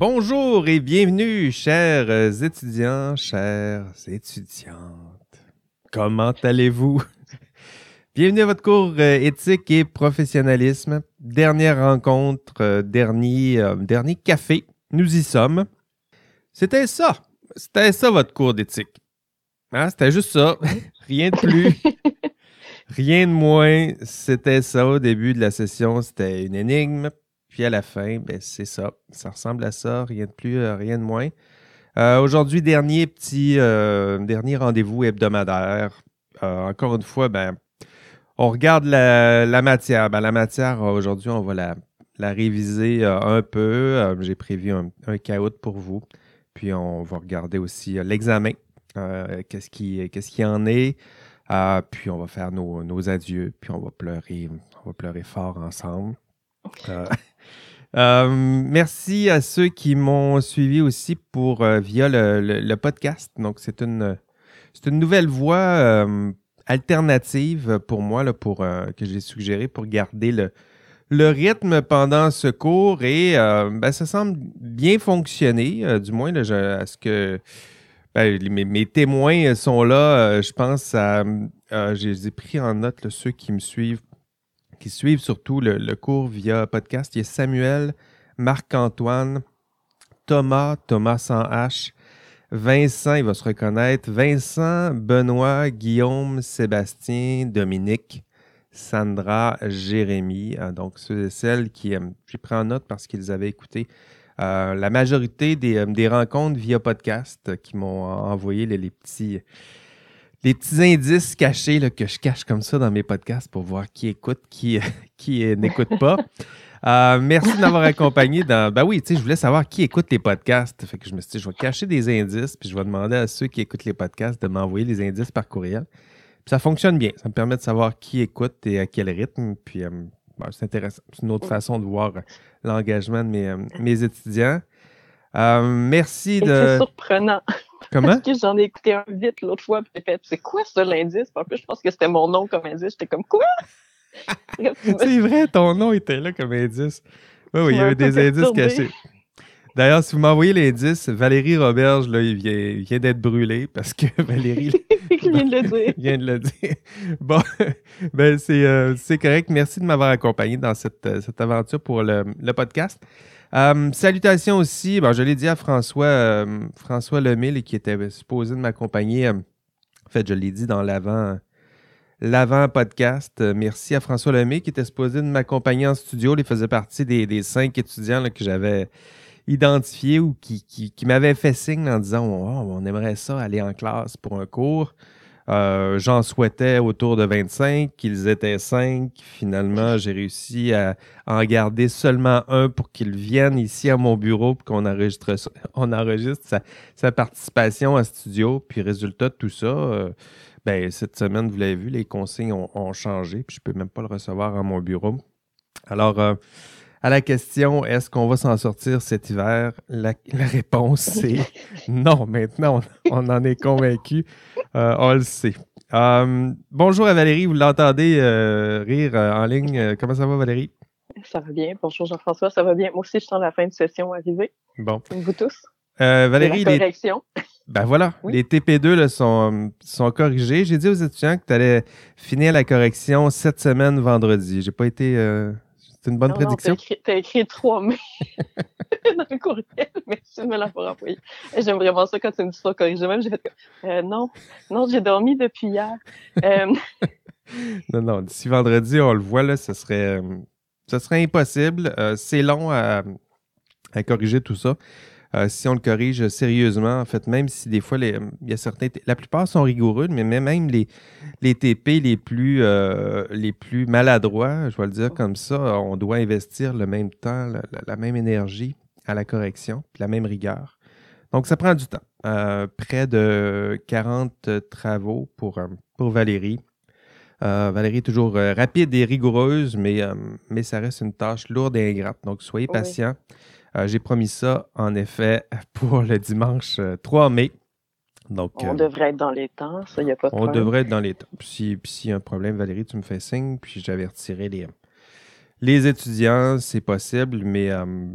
Bonjour et bienvenue, chers étudiants, chères étudiantes. Comment allez-vous? Bienvenue à votre cours euh, éthique et professionnalisme. Dernière rencontre, euh, dernier, euh, dernier café. Nous y sommes. C'était ça. C'était ça votre cours d'éthique. Hein? C'était juste ça. Rien de plus. Rien de moins. C'était ça au début de la session. C'était une énigme. Puis à la fin, ben, c'est ça. Ça ressemble à ça. Rien de plus, rien de moins. Aujourd'hui, dernier petit dernier rendez-vous hebdomadaire. encore une fois, ben, on regarde la, matière. Ben, la matière, euh, aujourd'hui, on va la, réviser euh, un peu. Euh, j'ai prévu un, un pour vous. Puis on va regarder aussi l'examen. qu'est-ce qui, qu'est-ce qui en est. puis on va faire nos, adieux. Puis on va pleurer. On va pleurer fort ensemble. Merci à ceux qui m'ont suivi aussi pour via le, podcast. Donc, c'est une, c'est une nouvelle voie alternative pour moi, là, pour, euh, que j'ai suggéré pour garder le, le rythme pendant ce cours et euh, ben, ça semble bien fonctionner, euh, du moins, là, à ce que ben, mes, témoins sont là. je pense à. j'ai pris en note ceux qui me suivent, qui suivent surtout le, cours via podcast. Il y a Samuel, Marc-Antoine, Thomas, Thomas sans H, Vincent, il va se reconnaître. Vincent, Benoît, Guillaume, Sébastien, Dominique, Sandra, Jérémy. Euh, donc, ceux et celles qui. Euh, pris en note parce qu'ils avaient écouté euh, la majorité des, rencontres via podcast qui m'ont envoyé les, petits. Les petits indices cachés que je cache comme ça dans mes podcasts pour voir qui écoute, qui, qui n'écoute pas. Euh, merci de m'avoir accompagné dans. Ben oui, tu sais, je voulais savoir qui écoute les podcasts. Fait que je me suis dit, je vais cacher des indices, puis je vais demander à ceux qui écoutent les podcasts de m'envoyer les indices par courriel. Puis ça fonctionne bien. Ça me permet de savoir qui écoute et à quel rythme. Puis euh, ben, c'est intéressant. C'est une autre façon de voir l'engagement de mes, euh, mes étudiants. merci de. C'est surprenant. Comment? Parce que j'en ai écouté un vite l'autre fois, puis j'ai fait, c'est quoi ça l'indice? En plus, je pense que c'était mon nom comme indice. J'étais comme, quoi? c'est vrai, ton nom était là comme indice. Oui, oui, il y avait des indices cachés. D'ailleurs, si vous m'envoyez l'indice, Valérie Roberge, là, il vient, d'être brûlé parce que Valérie. il vient de le dire. vient de le dire. Bon, ben euh, c'est, correct. Merci de m'avoir accompagné dans cette, euh, aventure pour le, podcast. Euh, salutations aussi, bon, je l'ai dit à François, François Lemille qui était supposé de m'accompagner. en fait, je l'ai dit dans l'avant l'avant-podcast. Euh, merci à François Lemay qui était supposé de m'accompagner en studio. Il faisait partie des, cinq étudiants que j'avais identifiés ou qui, m'avaient fait signe en disant on aimerait ça aller en classe pour un cours. Euh, j'en souhaitais autour de 25, qu'ils étaient cinq. Finalement, j'ai réussi à en garder seulement un pour qu'il vienne ici à mon bureau pour qu'on enregistre, on enregistre sa, participation à studio. Puis résultat de tout ça, euh, ben, cette semaine, vous l'avez vu, les consignes ont, changé, puis je ne peux même pas le recevoir à mon bureau. Alors, euh, à la question est-ce qu'on va s'en sortir cet hiver? La, réponse c'est non. Maintenant, on, en est convaincu. Euh, on le sait. Euh, bonjour à Valérie, vous l'entendez rire en ligne. comment ça va, Valérie? Ça va bien. Bonjour Jean-François, ça va bien. Moi aussi, je sens la fin de session arriver. Bon. Vous tous? Valérie, la correction. Ben voilà, les TP2 sont, sont corrigés. J'ai dit aux étudiants que tu allais finir la correction cette semaine vendredi. J'ai pas été. Euh, c'est une bonne prédiction. Tu as, écrit 3 mai dans le courriel. Merci de me l'avoir envoyé. J'aime vraiment ça quand tu me dis ça corrigé. Même, j'ai fait euh, non, non, j'ai dormi depuis hier. Euh, non, non, d'ici vendredi, on le voit, là, ce serait, ce serait impossible. c'est long à, à corriger tout ça. Euh, si on le corrige sérieusement, en fait, même si des fois, il y a certains, la plupart sont rigoureux, mais même les, les TP les plus, euh, les plus maladroits, je vais le dire comme ça, on doit investir le même temps, la, même énergie à la correction, puis la même rigueur. Donc, ça prend du temps. Euh, près de 40 travaux pour, pour Valérie. Valérie est toujours rapide et rigoureuse, mais, mais ça reste une tâche lourde et ingrate. Donc, soyez patient. Euh, j'ai promis ça, en effet, pour le dimanche 3 euh, mai. Donc, on euh, devrait être dans les temps, ça, il n'y a pas de on problème. devrait être dans les temps. Puis, s'il y a un problème, Valérie, tu me fais signe, puis j'avertirai les, Les étudiants, c'est possible, mais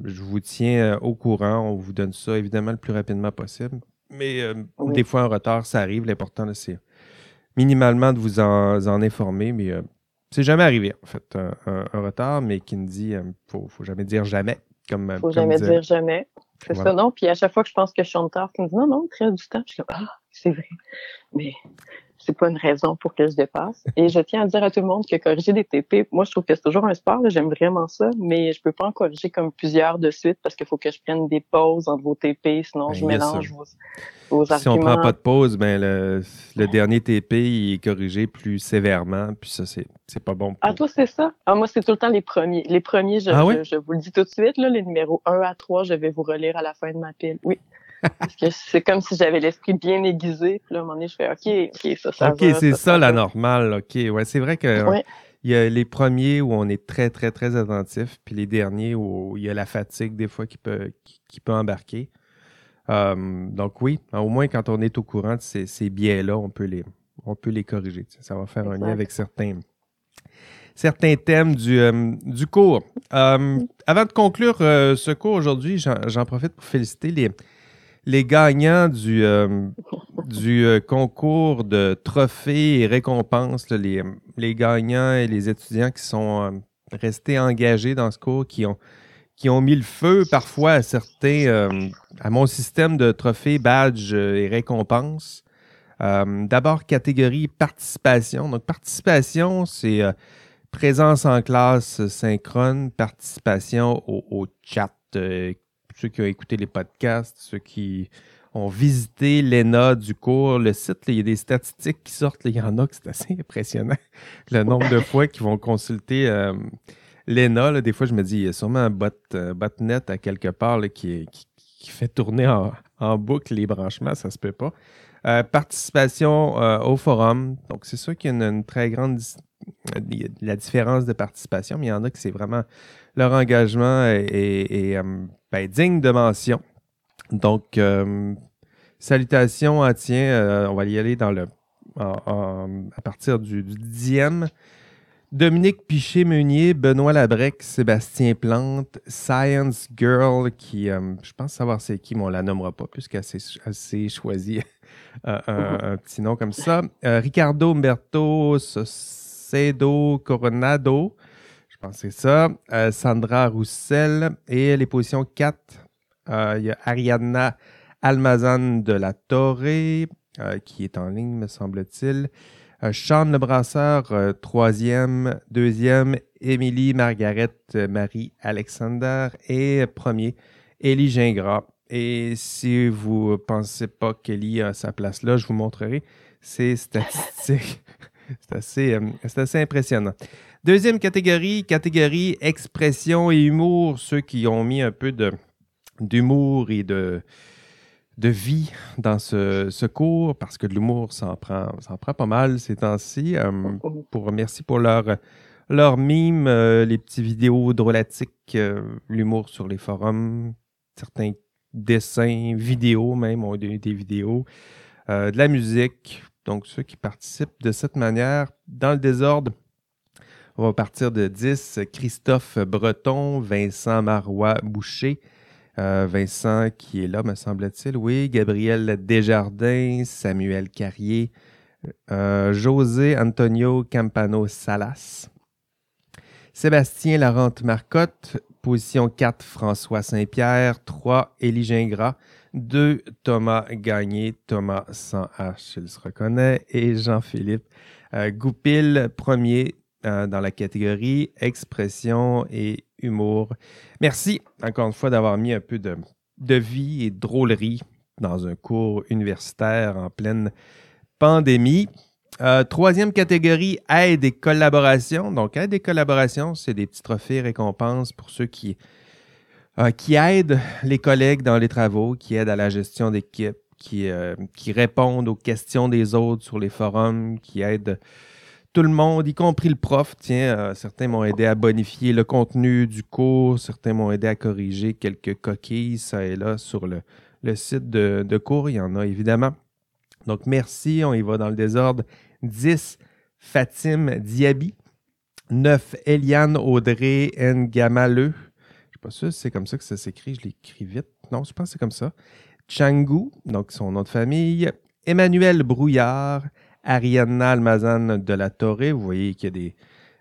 je vous tiens au courant. On vous donne ça évidemment le plus rapidement possible. Mais des fois, un retard, ça arrive. L'important, c'est minimalement de vous en, informer, mais c'est jamais arrivé, en fait, un, retard, mais qui me dit, il faut, faut jamais dire jamais. Comme, faut jamais dire jamais. C'est ça, non? Puis à chaque fois que je pense que je suis en retard, tu me dis non, non, très du temps. Je suis comme, ah, c'est vrai. Mais c'est pas une raison pour que je dépasse. Et je tiens à dire à tout le monde que corriger des TP, moi, je trouve que c'est toujours un sport, j'aime vraiment ça, mais je peux pas en corriger comme plusieurs de suite parce qu'il faut que je prenne des pauses entre vos TP, sinon je ben, mélange vos, vos, arguments. Si on prend pas de pause, ben le, le dernier TP, il est corrigé plus sévèrement, puis ça, c'est, c'est pas bon. Ah, toi, c'est ça? Ah, moi, c'est tout le temps les premiers. Les premiers, je, ah je, vous le dis tout de suite, là, les numéros 1 à 3, je vais vous relire à la fin de ma pile. Oui. Parce que c'est comme si j'avais l'esprit bien aiguisé. Puis là, à un moment donné, je fais OK, OK, ça, ça OK, c'est ça, la normale. OK, ouais, c'est vrai que. Il y a les premiers où on est très, très, très attentif, puis les derniers où il y a la fatigue des fois qui peut, qui, peut embarquer. Euh, donc oui, au moins quand on est au courant de ces, biais-là, on, peut les, on peut les corriger. Ça va faire un lien avec certains, certains thèmes du, euh, du cours. Euh, avant de conclure ce cours aujourd'hui, j'en profite pour féliciter les, les gagnants du, euh, euh, concours de trophées et récompenses, les, gagnants et les étudiants qui sont euh, restés engagés dans ce cours, qui ont, qui ont mis le feu parfois à certains, à mon système de trophées, badges et récompenses. D'abord, catégorie participation. Donc, participation, c'est présence en classe synchrone, participation au, au chat ceux qui ont écouté les podcasts, ceux qui ont visité l'ENA du cours, le site, il y a des statistiques qui sortent. il y en a que c'est assez impressionnant. Le nombre de fois qu'ils vont consulter euh, l'ENA. Des fois, je me dis, il y a sûrement un bot, euh, botnet à quelque part qui, fait tourner en, boucle les branchements. Ça se peut pas. Euh, participation au forum. Donc, c'est sûr qu'il y a une, très grande la différence de participation, mais il y en a qui c'est vraiment leur engagement est, ben, digne de mention. Donc, euh, salutations à tiens, euh, on va y aller dans le, à partir du, dixième. Dominique Piché-Meunier, Benoît Labrec, Sébastien Plante, Science Girl, qui, euh, je pense savoir c'est qui, mais on la nommera pas puisqu'elle s'est choisi un, petit nom comme ça. Ricardo Umberto Socedo Coronado, c'est ça. Euh, Sandra Roussel. Et les positions 4, euh, il y a Ariadna Almazan de la Torre, euh, qui est en ligne, me semble-t-il. Sean Le Brasseur, troisième. Deuxième, Émilie Margaret Marie Alexander. Et premier, Élie Gingras. Et si vous ne pensez pas qu'Élie a sa place là, je vous montrerai ses statistiques. C'est assez, assez impressionnant. Deuxième catégorie, catégorie expression et humour, ceux qui ont mis un peu d'humour et de, de vie dans ce, cours, parce que de l'humour, ça en prend, prend pas mal ces temps-ci. Euh, pour, merci pour leur, leur mime, euh, les petits vidéos drôlatiques, euh, l'humour sur les forums, certains dessins, vidéos même, ont des, des vidéos, de la musique. Donc, ceux qui participent de cette manière, dans le désordre, on va partir de 10. Christophe Breton, Vincent Marois Boucher. Euh, Vincent qui est là, me semble-t-il. Oui, Gabriel Desjardins, Samuel Carrier, euh, José Antonio Campano Salas. Sébastien Larente Marcotte, position 4, François Saint-Pierre, 3, Élie Gingras, 2, Thomas Gagné, Thomas sans H, il se reconnaît, et Jean-Philippe euh, Goupil, premier, euh, dans la catégorie expression et humour. Merci encore une fois d'avoir mis un peu de, vie et de drôlerie dans un cours universitaire en pleine pandémie. Euh, troisième catégorie, aide et collaboration. Donc, aide et collaboration, c'est des petits trophées récompenses pour ceux qui, euh, qui aident les collègues dans les travaux, qui aident à la gestion d'équipe, qui, qui répondent aux questions des autres sur les forums, qui aident tout le monde, y compris le prof. Tiens, euh, certains m'ont aidé à bonifier le contenu du cours, certains m'ont aidé à corriger quelques coquilles, ça et là, sur le, site de, cours. Il y en a évidemment. Donc, merci. On y va dans le désordre. 10, Fatim Diaby. 9, Eliane Audrey Ngamaleu. C'est comme ça que ça s'écrit. Je l'écris vite. Non, je pense que c'est comme ça. Changu, donc son nom de famille. Emmanuel Brouillard. Arianna Almazan de la Torre. Vous voyez qu'il y a des,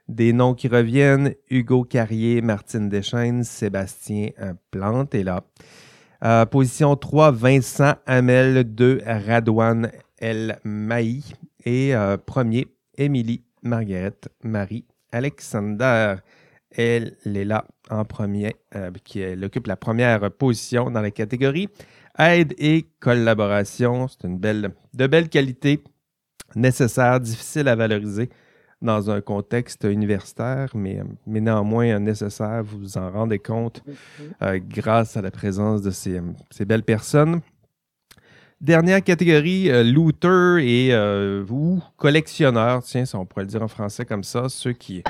des noms qui reviennent. Hugo Carrier, Martine Deschaines, Sébastien Plante est là. Euh, position 3, Vincent Hamel 2, Radouane El Maï. Et euh, premier, Émilie Margaret Marie Alexander. Elle est là en premier, euh, qui elle occupe la première position dans la catégorie aide et collaboration. C'est une belle, de belle qualité, nécessaire, difficile à valoriser dans un contexte universitaire, mais, mais néanmoins nécessaire, vous vous en rendez compte euh, grâce à la présence de ces, ces, belles personnes. Dernière catégorie, euh, looter et euh, ou collectionneur, tiens, si on pourrait le dire en français comme ça, ceux qui,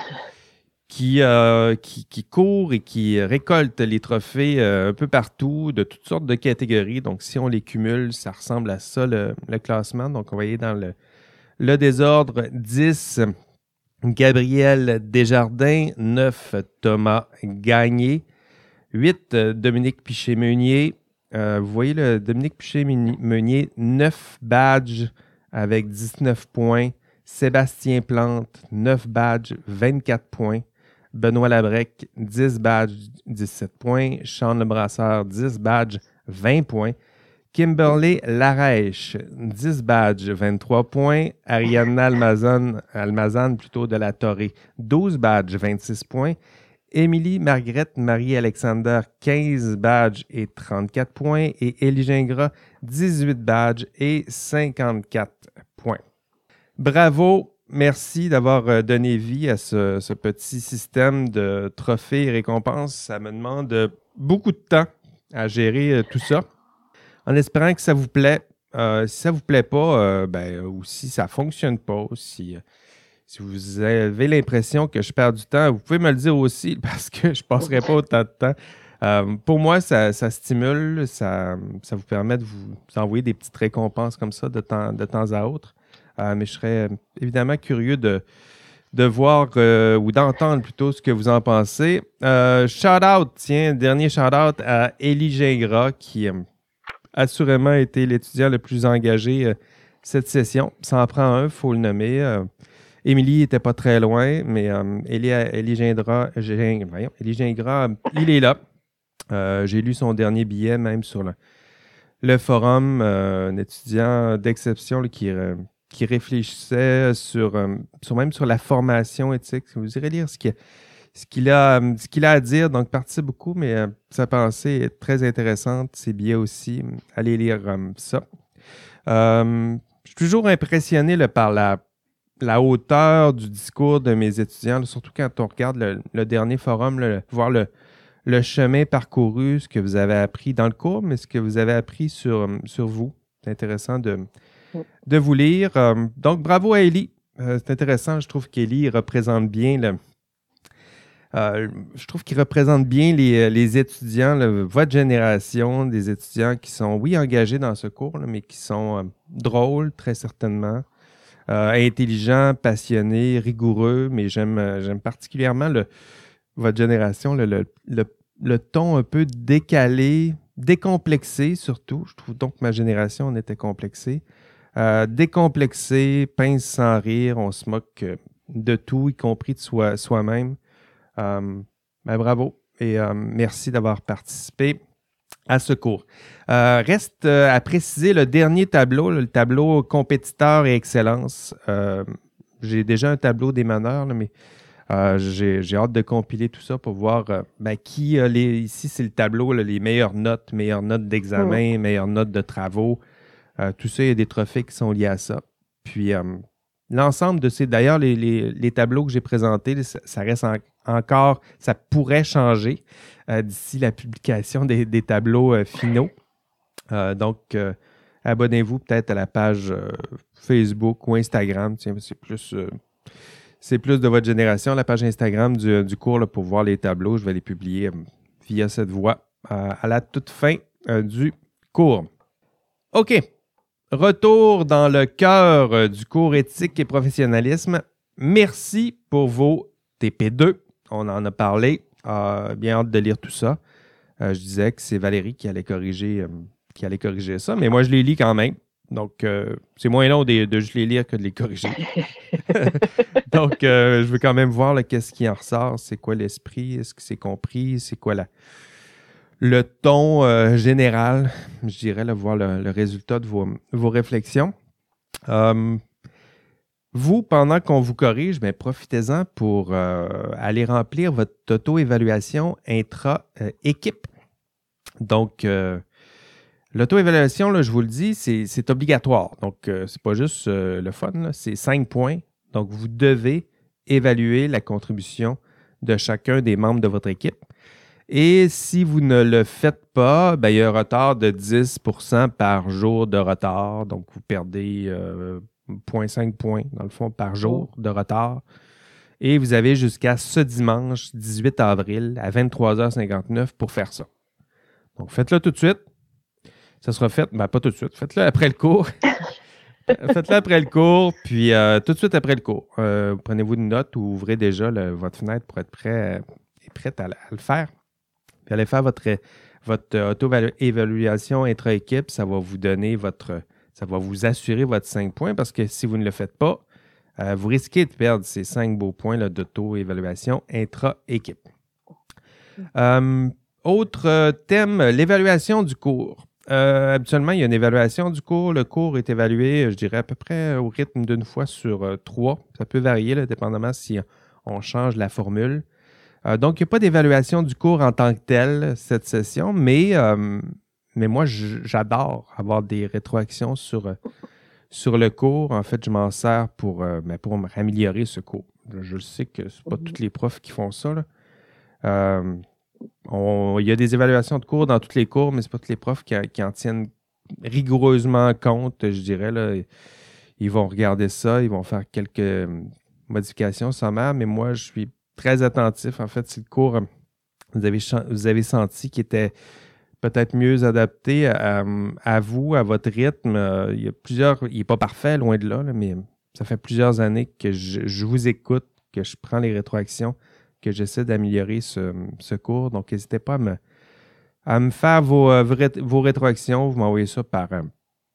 qui, qui, courent et qui récoltent les trophées un peu partout, de toutes sortes de catégories. Donc, si on les cumule, ça ressemble à ça le, classement. Donc, on va dans le, désordre 10 Gabriel Desjardins, 9 Thomas Gagné, 8 Dominique Piché-Meunier. Euh, vous voyez le Dominique Piché-Meunier, 9 badges avec 19 points. Sébastien Plante, 9 badges, 24 points. Benoît Labrec, 10 badges, 17 points. Sean Lebrasseur, 10 badges, 20 points. Kimberly Larèche, 10 badges, 23 points. Ariana Almazan, Almazan plutôt de la Torre, 12 badges, 26 points. Émilie Margrethe Marie-Alexander, 15 badges et 34 points. Et Élie Gingras, 18 badges et 54 points. Bravo, merci d'avoir euh, donné vie à ce, petit système de trophées et récompenses. Ça me demande beaucoup de temps à gérer euh, tout ça en espérant que ça vous plaît. Euh, si ça ne vous plaît pas, euh, ben, ou si ça ne fonctionne pas, si, euh, vous avez l'impression que je perds du temps, vous pouvez me le dire aussi parce que je ne passerai pas autant de temps. pour moi, ça, stimule, ça, ça, vous permet de vous envoyer des petites récompenses comme ça de temps, de temps à autre. Mais je serais évidemment curieux de, de voir ou d'entendre plutôt ce que vous en pensez. shout out, tiens, dernier shout out à Elie Gingras qui assurément été l'étudiant le plus engagé euh, cette session. Ça en prend un, il faut le nommer. Euh, Émilie n'était pas très loin, mais euh, Élie, Gindra, il est là. J'ai lu son dernier billet même sur le, forum, un étudiant d'exception qui, qui réfléchissait sur, sur, même sur la formation éthique. Vous irez lire ce euh, qu'il a à dire. Donc, partie beaucoup, mais euh, sa pensée est très intéressante. Ses billets aussi. Allez lire euh, ça. je suis toujours impressionné par la, hauteur du discours de mes étudiants, surtout quand on regarde le, dernier forum, voir le, le, chemin parcouru, ce que vous avez appris dans le cours, mais ce que vous avez appris sur, sur vous. C'est intéressant de, de vous lire. donc, bravo à Ellie. c'est intéressant. Je trouve qu'Ellie représente bien le, euh, je trouve qu'il représente bien les, euh, étudiants, votre génération, des étudiants qui sont, oui, engagés dans ce cours, mais qui sont euh, drôles, très certainement, intelligents, passionnés, rigoureux, mais j'aime particulièrement le, votre génération, le, le, ton un peu décalé, décomplexé surtout. Je trouve donc que ma génération, on était complexé. décomplexé, pince sans rire, on se moque de tout, y compris de soi-même. Euh, ben, bravo et euh, merci d'avoir participé à ce cours. Euh, reste à préciser le dernier tableau, le tableau compétiteur et excellence. j'ai déjà un tableau des meneurs, mais j'ai hâte de compiler tout ça pour voir ben, qui a les. Ici, c'est le tableau, les meilleures notes, meilleures notes d'examen, meilleures notes de travaux. Tout ça, il y a des trophées qui sont liés à ça. Puis l'ensemble de ces. D'ailleurs, les, tableaux que j'ai présentés, ça, reste encore. Ça pourrait changer euh, d'ici la publication des, tableaux euh, finaux. Euh, donc, abonnez-vous peut-être à la page Facebook ou Instagram. Tiens, c'est plus. c'est plus de votre génération, la page Instagram du, cours pour voir les tableaux. Je vais les publier via cette voie à la toute fin du cours. OK. Retour dans le cœur euh, du cours éthique et professionnalisme. Merci pour vos TP2. On en a parlé. bien hâte de lire tout ça. je disais que c'est Valérie qui allait corriger, qui allait corriger ça, mais moi je les lis quand même. Donc, c'est moins long de, juste les lire que de les corriger. Donc, je veux quand même voir qu'est-ce qui en ressort, c'est quoi l'esprit, est-ce que c'est compris, c'est quoi la, le ton euh, général, je dirais, voir le, résultat de vos, réflexions. Euh, vous, pendant qu'on vous corrige, ben, profitez-en pour euh, aller remplir votre auto-évaluation intra-équipe. Donc, l'auto-évaluation, je vous le dis, c'est obligatoire. Donc, c'est pas juste le fun, c'est cinq points. Donc, vous devez évaluer la contribution de chacun des membres de votre équipe. Et si vous ne le faites pas, ben, il y a un retard de 10% par jour de retard. Donc, vous perdez 0.5 euh, points, dans le fond, par jour oh. de retard. Et vous avez jusqu'à ce dimanche 18 avril à 23h59 pour faire ça. Donc, faites-le tout de suite. Ça sera fait, ben, pas tout de suite, faites-le après le cours. faites-le après le cours, puis euh, tout de suite après le cours. Euh, prenez-vous une note ou ouvrez déjà votre fenêtre pour être prêt, prête à le faire. Puis allez faire votre, votre auto-évaluation intra-équipe. Ça va vous donner votre. Ça va vous assurer votre 5 points parce que si vous ne le faites pas, euh, vous risquez de perdre ces 5 beaux points d'auto-évaluation intra-équipe. Euh, autre thème, l'évaluation du cours. Euh, habituellement, il y a une évaluation du cours. Le cours est évalué, je dirais, à peu près au rythme d'une fois sur trois. Ça peut varier, dépendamment si on change la formule. Euh, donc, il n'y a pas d'évaluation du cours en tant que tel cette session, mais, euh, mais moi, j'adore avoir des rétroactions sur, euh, sur le cours. En fait, je m'en sers pour, ben, pour améliorer ce cours. Je, sais que ce pas mhm. tous les profs qui font ça. il y a des évaluations de cours dans tous les cours, mais ce pas tous les profs qui, en tiennent rigoureusement compte, je dirais. Là. Ils vont regarder ça, ils vont faire quelques modifications sommaires, mais moi, je suis très attentif. En fait, si le cours, vous avez, vous avez senti qu'il était peut-être mieux adapté à, vous, à votre rythme. Euh, il y a plusieurs, il n'est pas parfait, loin de là, mais ça fait plusieurs années que je, vous écoute, que je prends les rétroactions, que j'essaie d'améliorer ce, cours. Donc, n'hésitez pas à me, faire vos, euh, vos rétroactions. Vous m'envoyez ça par, euh,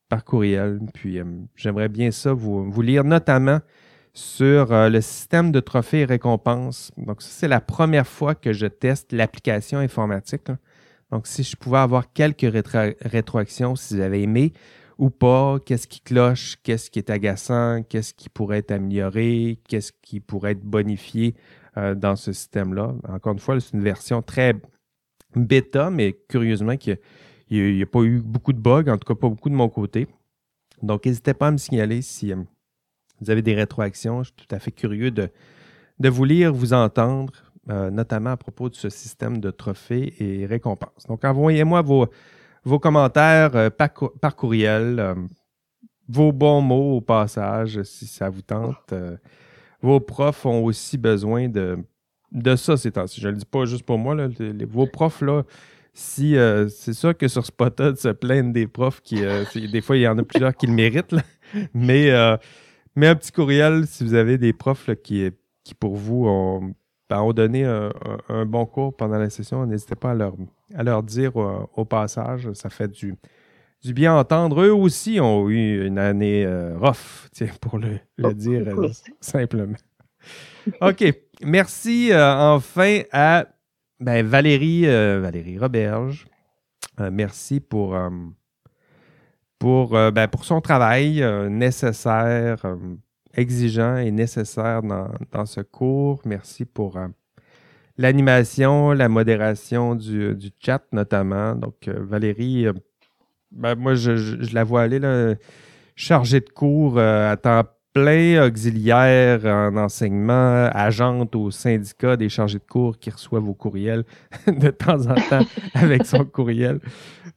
par courriel. Puis, j'aimerais bien ça vous lire, notamment sur euh, le système de trophées et récompenses. Donc, ça, c'est la première fois que je teste l'application informatique. Donc, si je pouvais avoir quelques rétroactions, si avez aimé ou pas, qu'est-ce qui cloche, qu'est-ce qui est agaçant, qu'est-ce qui pourrait être amélioré, qu'est-ce qui pourrait être bonifié euh, dans ce système-là. Encore une fois, c'est une version très bêta, mais curieusement, il n'y a, pas eu beaucoup de bugs, en tout cas pas beaucoup de mon côté. Donc, n'hésitez pas à me signaler si, euh, vous avez des rétroactions. Je suis tout à fait curieux de, de vous lire, vous entendre, euh, notamment à propos de ce système de trophées et récompenses. Donc, envoyez-moi vos, vos commentaires euh, par, courriel, euh, vos bons mots au passage, si ça vous tente. vos profs ont aussi besoin de, de ça ces temps-ci. Je ne le dis pas juste pour moi. vos profs, là, si c'est sûr que sur Spotted se plaignent des profs qui. des fois, il y en a plusieurs qui le méritent, mais mais un petit courriel si vous avez des profs qui, qui, pour vous, ont, ben, donné un, bon cours pendant la session. N'hésitez pas à leur, à leur dire au, passage. Ça fait du, du bien entendre. Eux aussi ont eu une année euh, rough, pour le, oh, dire euh, simplement. OK. Merci euh, enfin à ben, Valérie, Valérie Roberge. merci pour pour, euh, ben, pour son travail euh, nécessaire, euh, exigeant et nécessaire dans, ce cours. Merci pour l'animation, la modération du, chat notamment. Donc, Valérie, ben, moi, je, la vois aller là, chargée de cours à temps plein, auxiliaire en enseignement, agente au syndicat des chargés de cours qui reçoit vos courriels de temps en temps avec son courriel.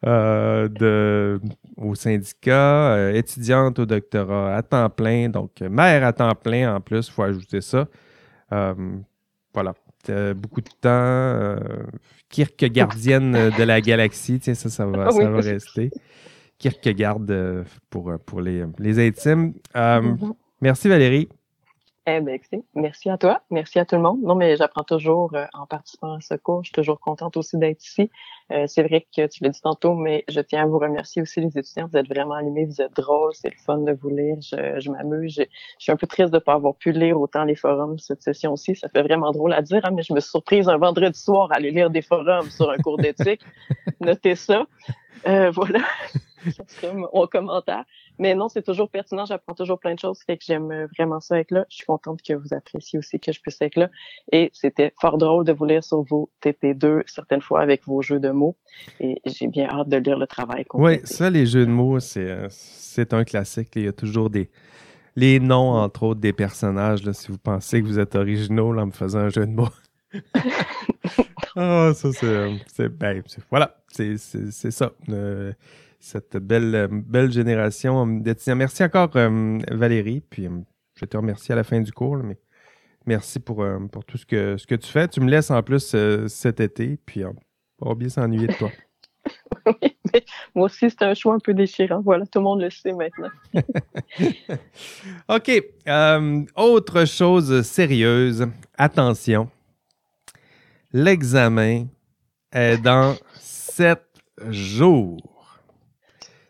de au syndicat, euh, étudiante au doctorat à temps plein, donc mère à temps plein en plus, il faut ajouter ça. Euh, voilà, beaucoup de temps. Euh, Kirk gardienne de la galaxie, tiens, ça, ça va, ça va rester. Kierkegaard pour, pour les, les intimes. Mm-hmm. Merci Valérie. Eh bien, merci à toi, merci à tout le monde. Non, mais j'apprends toujours euh, en participant à ce cours. Je suis toujours contente aussi d'être ici. Euh, c'est vrai que tu l'as dit tantôt, mais je tiens à vous remercier aussi les étudiants. Vous êtes vraiment animés, vous êtes drôles, c'est le fun de vous lire. Je, je m'amuse. Je, suis un peu triste de ne pas avoir pu lire autant les forums cette session-ci. Ça fait vraiment drôle à dire, hein, mais je me suis surprise un vendredi soir à aller lire des forums sur un cours d'éthique. Notez ça. Euh, voilà. mon commentaire. Mais non, c'est toujours pertinent, j'apprends toujours plein de choses, fait que j'aime vraiment ça être là. Je suis contente que vous appréciez aussi que je puisse être là. Et c'était fort drôle de vous lire sur vos TP2, certaines fois avec vos jeux de mots. Et j'ai bien hâte de lire le travail. Oui, ça, les jeux de mots, c'est, c'est un classique. Il y a toujours des les noms, entre autres, des personnages. Là, si vous pensez que vous êtes originaux en me faisant un jeu de mots. Ah, ça, c'est, ben, voilà, c'est, ça. Euh, cette belle, belle génération d'étudiants. Merci encore, euh, Valérie. Puis, euh, je te remercier à la fin du cours, mais merci pour, euh, pour tout ce que, ce que tu fais. Tu me laisses en plus cet été, puis on va bien s'ennuyer de toi. oui, mais moi aussi, c'est un choix un peu déchirant. Voilà, tout le monde le sait maintenant. OK. autre chose sérieuse. Attention. L'examen est dans sept jours.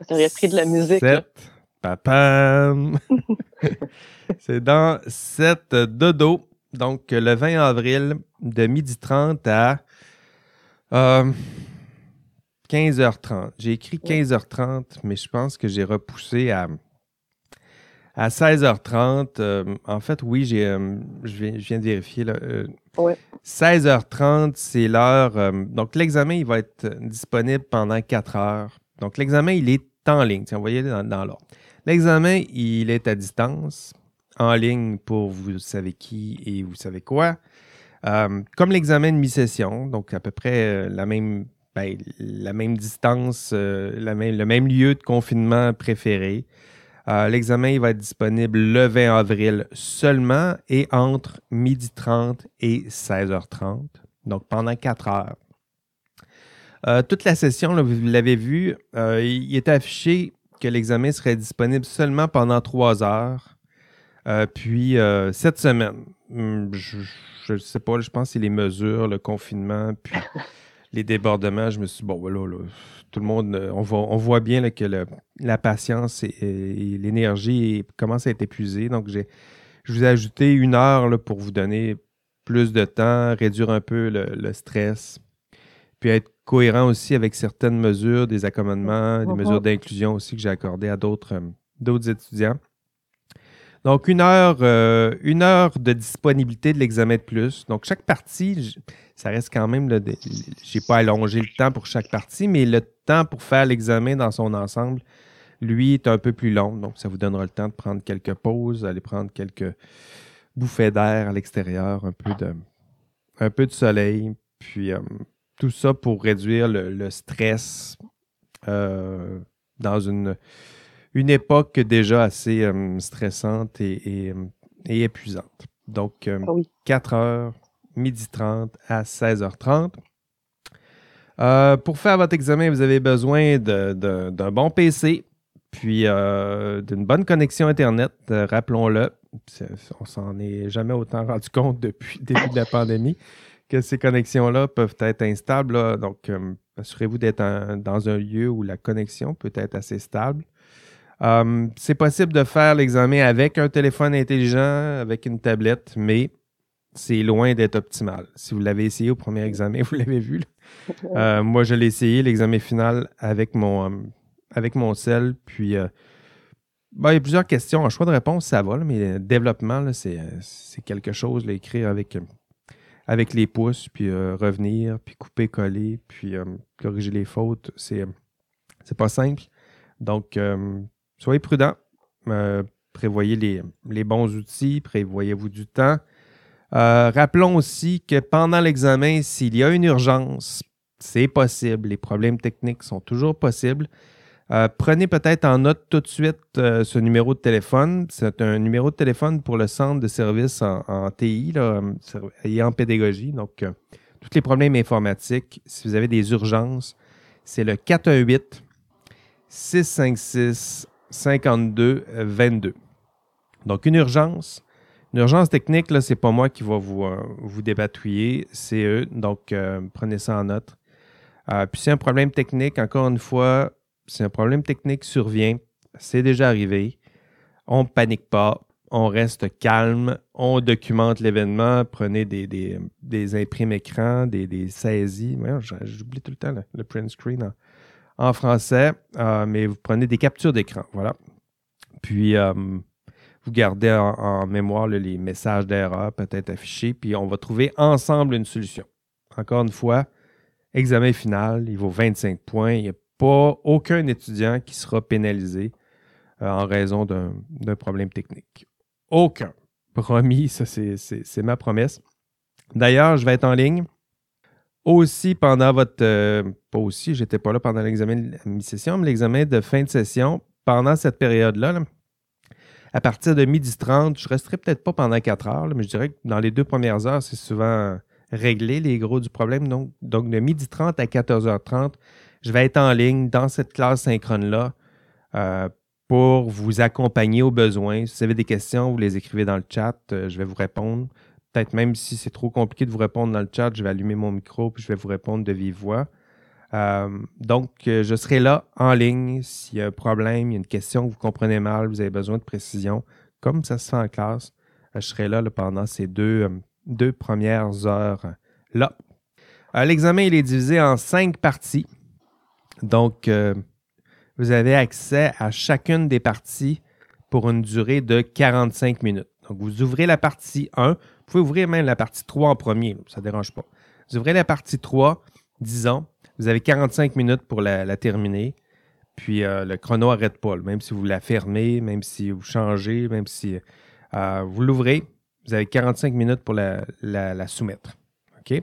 Ça aurait pris de la musique. Papa. C'est dans 7 dodo. Donc, le 20 avril, de 12h30 à 15h30. Euh, j'ai écrit 15h30, mais je pense que j'ai repoussé à, à 16h30. Euh, en fait, oui, j'ai, euh, je, viens, de vérifier. Là, 16h30, c'est l'heure. donc, l'examen, il va être disponible pendant 4 heures. Donc, l'examen, il est en ligne. Tiens, voyez dans, l'ordre. L'examen, il est à distance, en ligne pour vous savez qui et vous savez quoi. Euh, comme l'examen de mi-session, donc à peu près euh, la même, ben, la même distance, euh, le même lieu de confinement préféré. L'examen il va être disponible le 20 avril seulement et entre 12h30 et 16h30, donc pendant 4 heures. Euh, toute la session, vous l'avez vu, euh, il est affiché que l'examen serait disponible seulement pendant trois heures. Euh, puis cette semaine, hmm, je ne sais pas, je pense que c'est les mesures, le confinement, puis les débordements. Je me suis dit, bon, voilà, tout le monde, on voit, on voit bien que la patience et, l'énergie commencent à être épuisées. Donc, je vous ai ajouté une heure pour vous donner plus de temps, réduire un peu le stress, puis être cohérent aussi avec certaines mesures, des accommodements, des mesures uh-huh. d'inclusion aussi que j'ai accordées à d'autres euh, étudiants. Donc, une heure, euh, une heure de disponibilité de l'examen de plus. Donc, chaque partie, ça reste quand même, je n'ai pas allongé le temps pour chaque partie, mais le temps pour faire l'examen dans son ensemble, lui, est un peu plus long. Donc, ça vous donnera le temps de prendre quelques pauses, aller prendre quelques bouffées d'air à l'extérieur, un peu de, un peu de soleil, puis euh, tout ça pour réduire le, stress euh, dans une, une époque déjà assez euh, stressante et, épuisante. Donc, 4 h 30 à 16h30. Euh, pour faire votre examen, vous avez besoin d'un bon PC, puis d'une bonne connexion Internet, rappelons-le. On s'en est jamais autant rendu compte depuis le début de la pandémie que ces connexions-là peuvent être instables. donc, euh, assurez-vous d'être dans un lieu où la connexion peut être assez stable. Euh, c'est possible de faire l'examen avec un téléphone intelligent, avec une tablette, mais c'est loin d'être optimal. Si vous l'avez essayé au premier examen, vous l'avez vu. Euh, moi, je l'ai essayé, l'examen final, avec mon, avec mon cell. Puis, ben, il y a plusieurs questions. En choix de réponse, ça va, mais le développement, c'est quelque chose, là, écrire avec avec les pouces, puis euh, revenir, puis couper, coller, puis euh, corriger les fautes. C'est, c'est pas simple. Donc, euh, soyez prudents. prévoyez les, les, bons outils, prévoyez-vous du temps. rappelons aussi que pendant l'examen, s'il y a une urgence, c'est possible. Les problèmes techniques sont toujours possibles. Euh, prenez peut-être en note tout de suite euh, ce numéro de téléphone. C'est un numéro de téléphone pour le centre de services en, TI et en pédagogie. Donc, euh, tous les problèmes informatiques, si vous avez des urgences, c'est le 418 656 52 22. Donc, une urgence, Une urgence technique, là, c'est pas moi qui va vous, vous débatouiller, c'est eux. Donc, prenez ça en note. Puis, si un problème technique, encore une fois, si un problème technique survient, c'est déjà arrivé. On ne panique pas, on reste calme, on documente l'événement, prenez des, des, des imprimes écrans, des, des saisies. J'oublie tout le temps le, print screen en, français, mais vous prenez des captures d'écran. Voilà. Puis, vous gardez en, mémoire les messages d'erreur peut-être affichés, puis on va trouver ensemble une solution. Encore une fois, examen final, il vaut 25 points. Il n'y a pas aucun étudiant qui sera pénalisé euh, en raison d'un problème technique. Aucun. Promis, ça c'est ma promesse. D'ailleurs, je vais être en ligne aussi pendant votre... Euh, pas aussi, j'étais pas là pendant l'examen de mi-session, mais l'examen de fin de session, pendant cette période-là, là à partir de 12h30, je resterai peut-être pas pendant 4 heures, mais je dirais que dans les deux premières heures, c'est souvent réglé les gros du problème. Donc, donc de 12h30 à 14h30, je vais être en ligne dans cette classe synchrone-là euh, pour vous accompagner aux besoins. Si vous avez des questions, vous les écrivez dans le chat, euh, je vais vous répondre. Peut-être même si c'est trop compliqué de vous répondre dans le chat, je vais allumer mon micro puis je vais vous répondre de vive voix. Euh, donc, je serai là en ligne s'il y a un problème, il y a une question que vous comprenez mal, vous avez besoin de précision, comme ça se fait en classe. Je serai là, pendant ces deux, deux premières heures-là. L'examen, il est divisé en cinq parties. Donc, vous avez accès à chacune des parties pour une durée de 45 minutes. Donc, vous ouvrez la partie 1. Vous pouvez ouvrir même la partie 3 en premier, ça ne dérange pas. Vous ouvrez la partie 3, disons, vous avez 45 minutes pour la, terminer. Puis euh, le chrono n'arrête pas. Même si vous la fermez, même si vous changez, même si euh, vous l'ouvrez, vous avez 45 minutes pour la, soumettre. OK?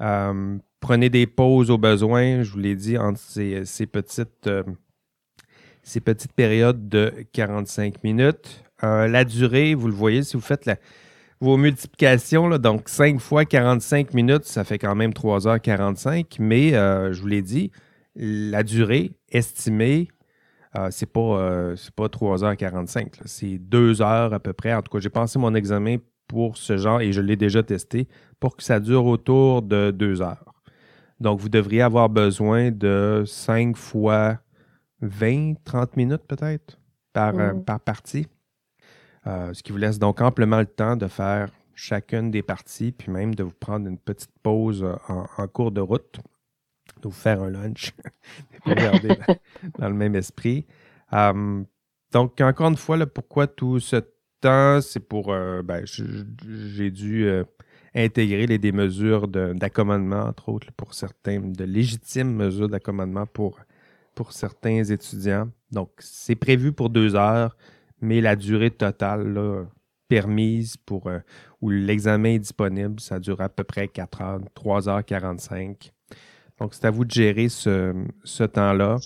Euh, prenez des pauses au besoin, je vous l'ai dit, entre ces, petites, ces petites périodes de 45 minutes. la durée, vous le voyez, si vous faites vos multiplications, donc 5 fois 45 minutes, ça fait quand même 3h45, mais euh, je vous l'ai dit, la durée estimée, euh, c'est pas, euh, pas 3h45, c'est 2 heures à peu près. En tout cas, j'ai pensé mon examen pour ce genre et je l'ai déjà testé pour que ça dure autour de 2 heures. Donc, vous devriez avoir besoin de 5 fois 20, 30 minutes peut-être par, mmh. par partie. Euh, ce qui vous laisse donc amplement le temps de faire chacune des parties, puis même de vous prendre une petite pause euh, en, cours de route, de vous faire un lunch, regarder dans, le même esprit. Euh, donc, encore une fois, pourquoi tout ce temps, c'est pour, ben, j'ai dû intégrer les, des mesures d'accommodement, entre autres, pour certains, de légitimes mesures d'accommodement pour, pour certains étudiants. Donc, c'est prévu pour deux heures mais la durée totale permise pour euh, où l'examen est disponible, ça dure à peu près 4 heures, 3h45. Donc, c'est à vous de gérer ce, temps-là.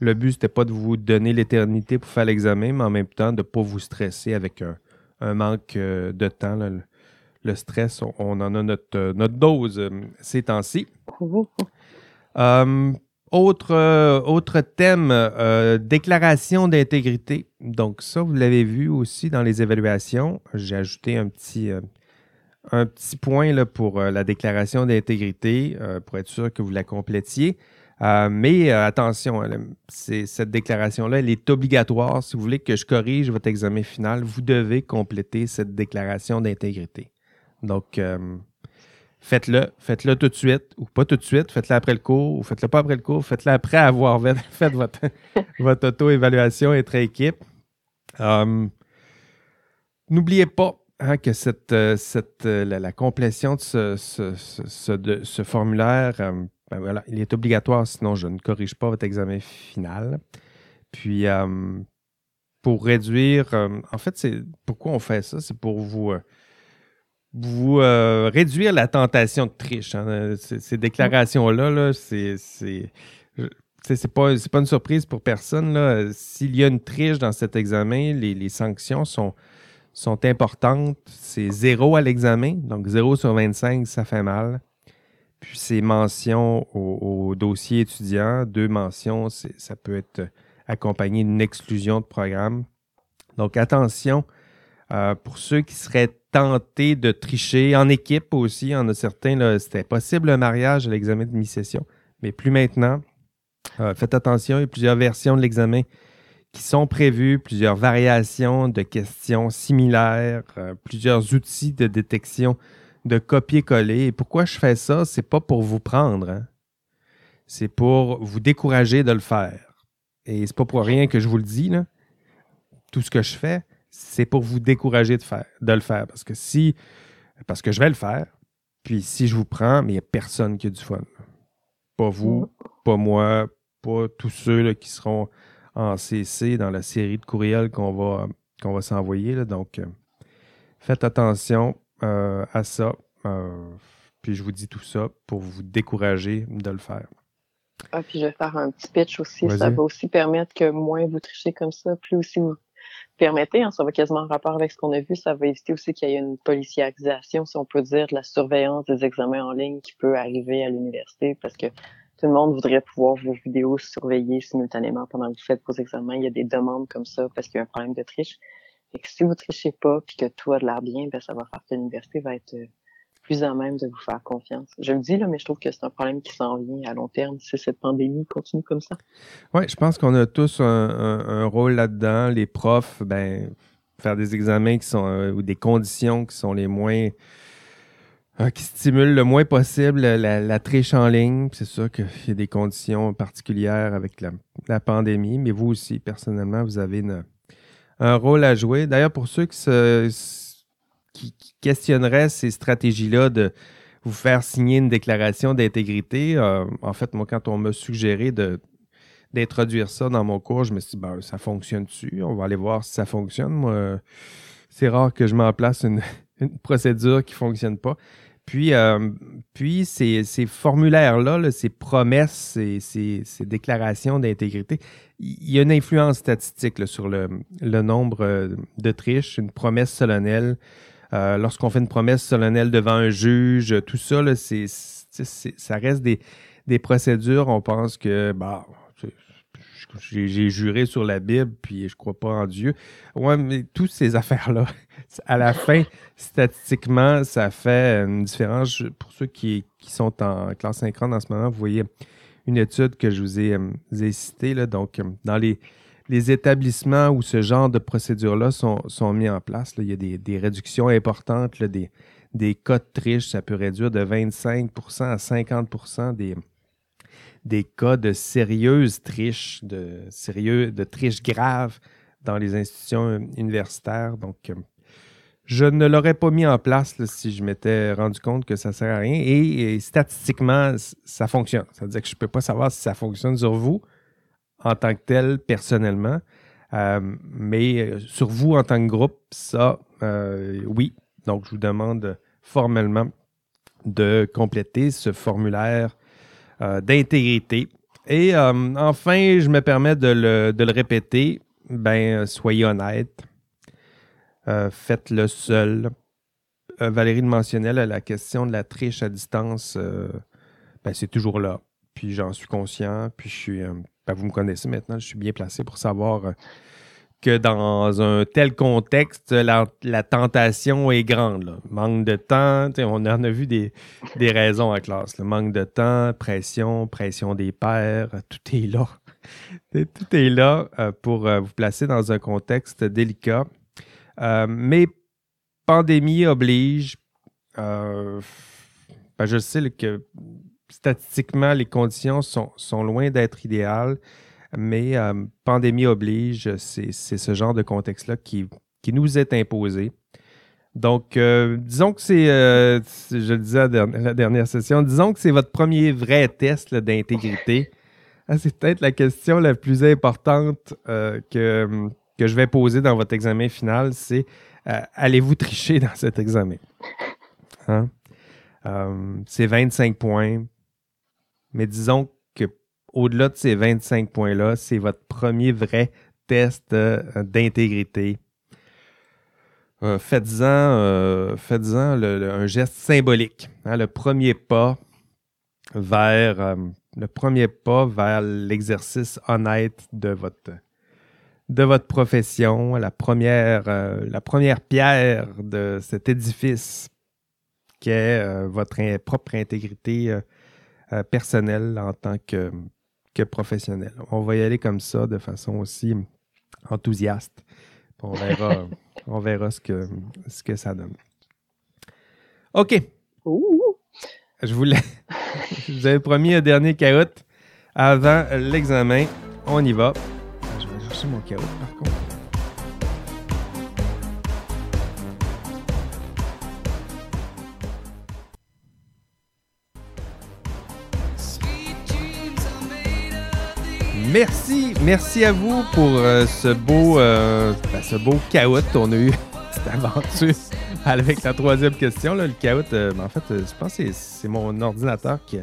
Le but, c'était pas de vous donner l'éternité pour faire l'examen, mais en même temps, de ne pas vous stresser avec un, manque euh, de temps. Le, stress, on, en a notre, notre dose ces temps-ci. Autre, euh, autre thème, euh, déclaration d'intégrité. Donc ça, vous l'avez vu aussi dans les évaluations. J'ai ajouté un petit, euh, un petit point là, pour la déclaration d'intégrité pour être sûr que vous la complétiez. mais attention, cette déclaration-là, elle est obligatoire. Si vous voulez que je corrige votre examen final, vous devez compléter cette déclaration d'intégrité. Donc, faites-le, faites-le tout de suite, ou pas tout de suite, faites-le après le cours, ou faites-le pas après le cours, faites-le après avoir fait votre, auto-évaluation entre équipe. Um, N'oubliez pas hein, que cette, euh, euh, la, complétion de ce, formulaire, euh, ben il est obligatoire, sinon je ne corrige pas votre examen final. Puis, pour réduire, en fait, c'est pourquoi on fait ça, c'est pour vous vous euh, réduire la tentation de triche. Hein. Ces, déclarations-là, -là, c'est c'est pas, pas une surprise pour personne. S'il y a une triche dans cet examen, les, sanctions sont, sont importantes. C'est zéro à l'examen, donc 0 sur 25, ça fait mal. Puis c'est mention au, dossier étudiant, deux mentions, ça peut être accompagné d'une exclusion de programme. Donc attention, euh, pour ceux qui seraient tenté de tricher en équipe aussi. Il en a certains, c'était possible un mariage à l'examen de mi-session, mais plus maintenant. Euh, faites attention, il y a plusieurs versions de l'examen qui sont prévues, plusieurs variations de questions similaires, euh, plusieurs outils de détection de copier-coller. Et pourquoi je fais ça? C'est pas pour vous prendre. Hein. C'est pour vous décourager de le faire. Et c'est pas pour rien que je vous le dis. Tout ce que je fais, c'est pour vous décourager de, faire, de le faire. Parce que si. Parce que je vais le faire. Puis si je vous prends, mais il n'y a personne qui a du fun. Pas vous, mm. pas moi, pas tous ceux qui seront en CC dans la série de courriels qu'on va, qu'on va s'envoyer. Donc, euh, faites attention euh, à ça. Euh, puis je vous dis tout ça pour vous décourager de le faire. Ah, puis je vais faire un petit pitch aussi. Ça va aussi permettre que moins vous trichez comme ça, plus aussi vous permettez, hein, ça va quasiment en rapport avec ce qu'on a vu, ça va éviter aussi qu'il y ait une policiarisation, si on peut dire, de la surveillance des examens en ligne qui peut arriver à l'université parce que tout le monde voudrait pouvoir vos vidéos surveiller simultanément pendant que vous faites vos examens. Il y a des demandes comme ça parce qu'il y a un problème de triche. Et que si vous trichez pas puis que tout a de l'air bien, ben ça va faire que l'université va être euh, plus à même de vous faire confiance. Je le dis, là, mais je trouve que c'est un problème qui s'en vient à long terme si cette pandémie continue comme ça. Oui, je pense qu'on a tous un, rôle là-dedans. Les profs, ben, faire des examens qui sont euh, ou des conditions qui sont les moins euh, qui stimulent le moins possible la, triche en ligne. C'est sûr qu'il y a des conditions particulières avec la, pandémie, mais vous aussi, personnellement, vous avez un rôle à jouer. D'ailleurs, pour ceux qui se qui, questionnerait ces stratégies-là de vous faire signer une déclaration d'intégrité? Euh, en fait, moi, quand on m'a suggéré de, d'introduire ça dans mon cours, je me suis dit, ben, ça fonctionne-tu? On va aller voir si ça fonctionne. Moi, c'est rare que je m'en place une, procédure qui ne fonctionne pas. Puis, euh, puis ces, formulaires-là, ces promesses, ces, déclarations d'intégrité, il y a une influence statistique sur le, le, nombre euh, de triches, une promesse solennelle. Euh, lorsqu'on fait une promesse solennelle devant un juge, tout ça, ça reste des, procédures. On pense que, bah, j'ai juré sur la Bible, puis je crois pas en Dieu. Ouais, mais toutes ces affaires-là, à la fin, statistiquement, ça fait une différence. Pour ceux qui, sont en classe synchrone en ce moment, vous voyez une étude que je vous ai, euh, citée. Donc, euh, dans les les établissements où ce genre de procédures-là sont, mis en place, il y a des, réductions importantes, des, des cas de triche. Ça peut réduire de 25% à 50 des, des cas de sérieuses triches, de, sérieux, de triches graves dans les institutions universitaires. Donc, euh, je ne l'aurais pas mis en place si je m'étais rendu compte que ça ne sert à rien. Et, et, statistiquement, ça fonctionne. Ça veut dire que je ne peux pas savoir si ça fonctionne sur vous, en tant que tel, personnellement. Euh, mais euh, sur vous en tant que groupe, ça, euh, oui. Donc, je vous demande formellement de compléter ce formulaire d'intégrité. Et enfin, je me permets de le, répéter. Ben, soyez honnête. Faites-le seul. Valérie le mentionnait, la question de la triche à distance, ben, c'est toujours là. Puis j'en suis conscient. Puis je suis ben, vous me connaissez maintenant, je suis bien placé pour savoir euh, que dans un tel contexte, la, tentation est grande. Manque de temps, on en a vu des, raisons en classe. Le manque de temps, pression, pression des pairs, tout est là. tout est là euh, pour euh, vous placer dans un contexte délicat. mais pandémie oblige. Ben, je sais que statistiquement, les conditions sont, loin d'être idéales, mais euh, pandémie oblige, c'est ce genre de contexte-là qui, nous est imposé. Donc, euh, disons que c'est, euh, je le disais à la dernière session, disons que c'est votre premier vrai test d'intégrité. Ah, c'est peut-être la question la plus importante que, que je vais poser dans votre examen final, c'est allez-vous tricher dans cet examen? Hein? c'est 25 points. Mais disons que au-delà de ces 25 points-là, c'est votre premier vrai test euh, d'intégrité. Euh, faites-en euh, un geste symbolique. Hein, le premier pas vers le premier pas vers l'exercice honnête de votre de votre profession, la première, la première pierre de cet édifice qui est euh, votre propre intégrité personnelle en tant que, que professionnel. On va y aller comme ça de façon aussi enthousiaste. On verra, on verra ce, que, ce que ça donne. OK. Je voulais. je vous avais promis un dernier caout avant l'examen. On y va. Je vais chercher mon caout par contre. Merci, merci à vous pour euh, ce beau, euh, ben, ce beau caout. On a eu cette aventure avec la troisième question. le caout, euh, ben, en fait, je pense que c'est mon ordinateur qui,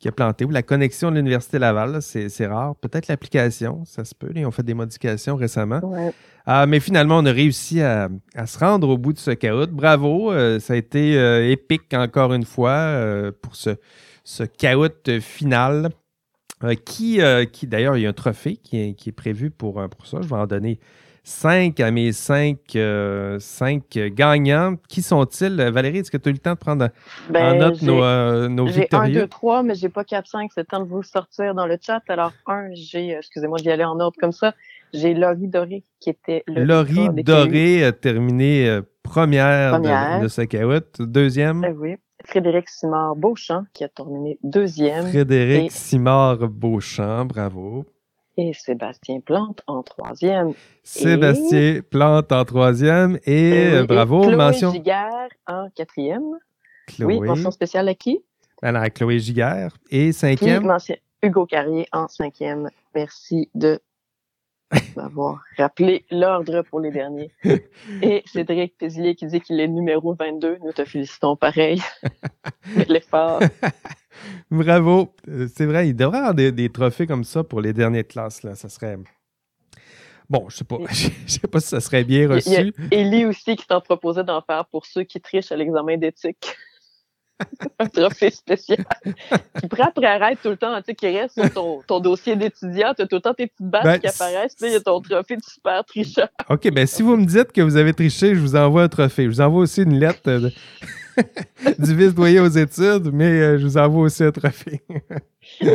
qui, a planté. Ou la connexion de l'Université Laval, c'est rare. Peut-être l'application, ça se peut. Ils ont fait des modifications récemment. Ah, mais finalement, on a réussi à, se rendre au bout de ce caout. Bravo, ça a été épique encore une fois pour ce, ce final. Euh, qui, euh, qui d'ailleurs, il y a un trophée qui est, prévu pour, euh, pour ça. Je vais en donner cinq à mes cinq, gagnants. Qui sont-ils? Valérie, est-ce que tu as eu le temps de prendre en ben, note nos, nos victorieux? J'ai un, deux, trois, mais j'ai pas quatre, cinq. C'est le temps de vous sortir dans le chat. Alors, un, j'ai, excusez-moi d'y aller en ordre comme ça. J'ai Laurie Doré qui était le. Laurie Doré a terminé première, De, de ce caout. Deuxième? Ben oui. Frédéric Simard-Beauchamp, qui a terminé deuxième. Frédéric Simard-Beauchamp, bravo. Et Sébastien Plante en troisième. Sébastien Plante en troisième. Et, bravo, Chloé mention. Giguère en quatrième. Chloé. Oui, mention spéciale à qui? Alors, Chloé Giguère. Et cinquième? Hugo Carrier en cinquième. Merci de m'avoir rappelé l'ordre pour les derniers. Et Cédric Pézilier qui dit qu'il est numéro 22. Nous te félicitons pareil. L'effort. Bravo. Euh, c'est vrai, il devrait avoir des, trophées comme ça pour les dernières classes. Là. Ça serait. Bon, je sais pas. je sais pas si ça serait bien reçu. Il y a Élie aussi qui t'en proposait d'en faire pour ceux qui trichent à l'examen d'éthique. Un trophée spécial. Puis prends après arrête tout le temps, tu sais, qui reste sur ton, ton dossier d'étudiant, tu as tout le temps tes petites bases ben, qui apparaissent, il y a ton trophée de super tricheur. OK, ben si vous me dites que vous avez triché, je vous envoie un trophée. Je vous envoie aussi une lettre du vice-doyen aux études, mais euh, je vous envoie aussi un trophée.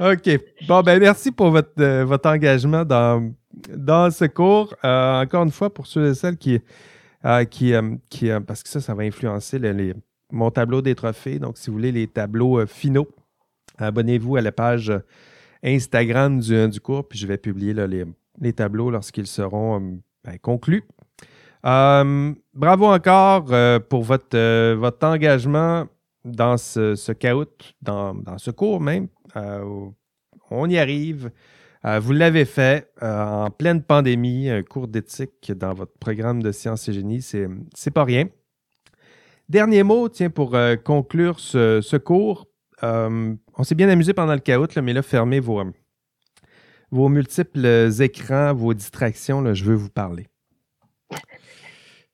OK. Bon, ben merci pour votre, euh, votre engagement dans, dans ce cours. Euh, encore une fois, pour ceux et celles qui, qui, qui parce que ça, ça va influencer les mon tableau des trophées. Donc, si vous voulez les tableaux euh, finaux, abonnez-vous à la page euh, Instagram du, euh, du cours, puis je vais publier les, tableaux lorsqu'ils seront ben, conclus. bravo encore pour votre, engagement dans ce, ce dans, dans, ce cours même. on y arrive. vous l'avez fait en pleine pandémie, un cours d'éthique dans votre programme de sciences et génie, c'est pas rien. Dernier mot, tiens, pour euh, conclure ce, cours. Euh, on s'est bien amusé pendant le chaos, mais là, fermez vos, multiples écrans, vos distractions. je veux vous parler.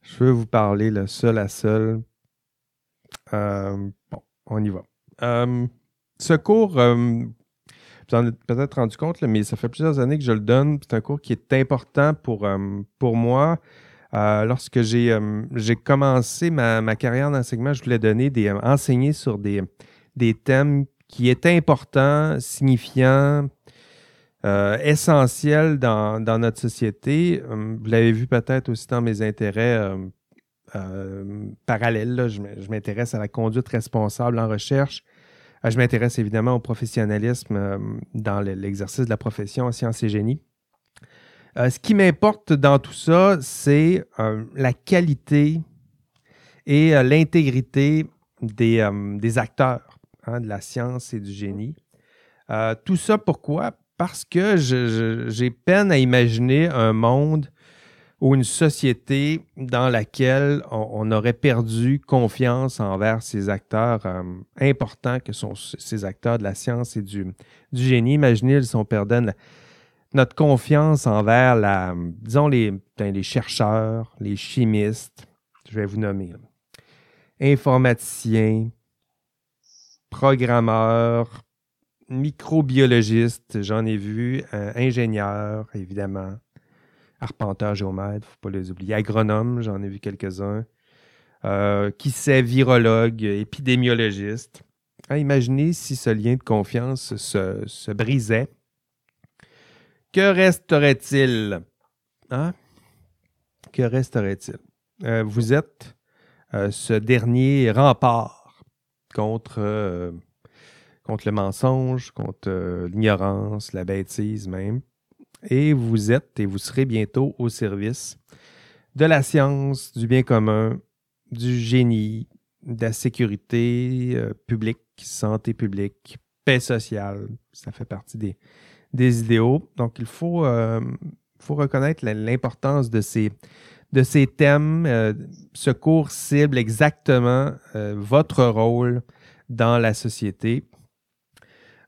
Je veux vous parler, le seul à seul. Euh, bon, on y va. ce cours, vous en êtes peut-être rendu compte, mais ça fait plusieurs années que je le donne. C'est un cours qui est important pour moi. Euh, lorsque euh, j'ai commencé ma, carrière d'enseignement, je voulais donner des, euh, enseigner sur des, thèmes qui étaient importants, signifiants, essentiels dans, dans, notre société. Vous l'avez vu peut-être aussi dans mes intérêts parallèles. Je m'intéresse à la conduite responsable en recherche. Je m'intéresse évidemment au professionnalisme dans l'exercice de la profession en sciences et génie. Euh, ce qui m'importe dans tout ça, c'est euh, la qualité et euh, l'intégrité des, acteurs hein, de la science et du génie. tout ça pourquoi? Parce que j'ai peine à imaginer un monde ou une société dans laquelle on, aurait perdu confiance envers ces acteurs importants que sont ces acteurs de la science et du, génie. Imaginez, ils sont perdants notre confiance envers la, disons les, ben, les chercheurs, les chimistes, je vais vous nommer, informaticiens, programmeurs, microbiologistes, j'en ai vu, ingénieurs, évidemment, arpenteur géomètre, faut pas les oublier. Agronome, j'en ai vu quelques-uns. Euh, qui sait, virologue, épidémiologiste. Ah, imaginez si ce lien de confiance se, brisait. Que resterait-il? Hein? Que resterait-il? Euh, vous êtes euh, ce dernier rempart contre, contre le mensonge, contre l'ignorance, la bêtise même. Et vous êtes et vous serez bientôt au service de la science, du bien commun, du génie, de la sécurité euh, publique, santé publique, paix sociale. Ça fait partie des, des idéaux. Donc, il faut, euh, faut reconnaître l'importance de ces, de ces thèmes. Euh, ce cours cible exactement votre rôle dans la société.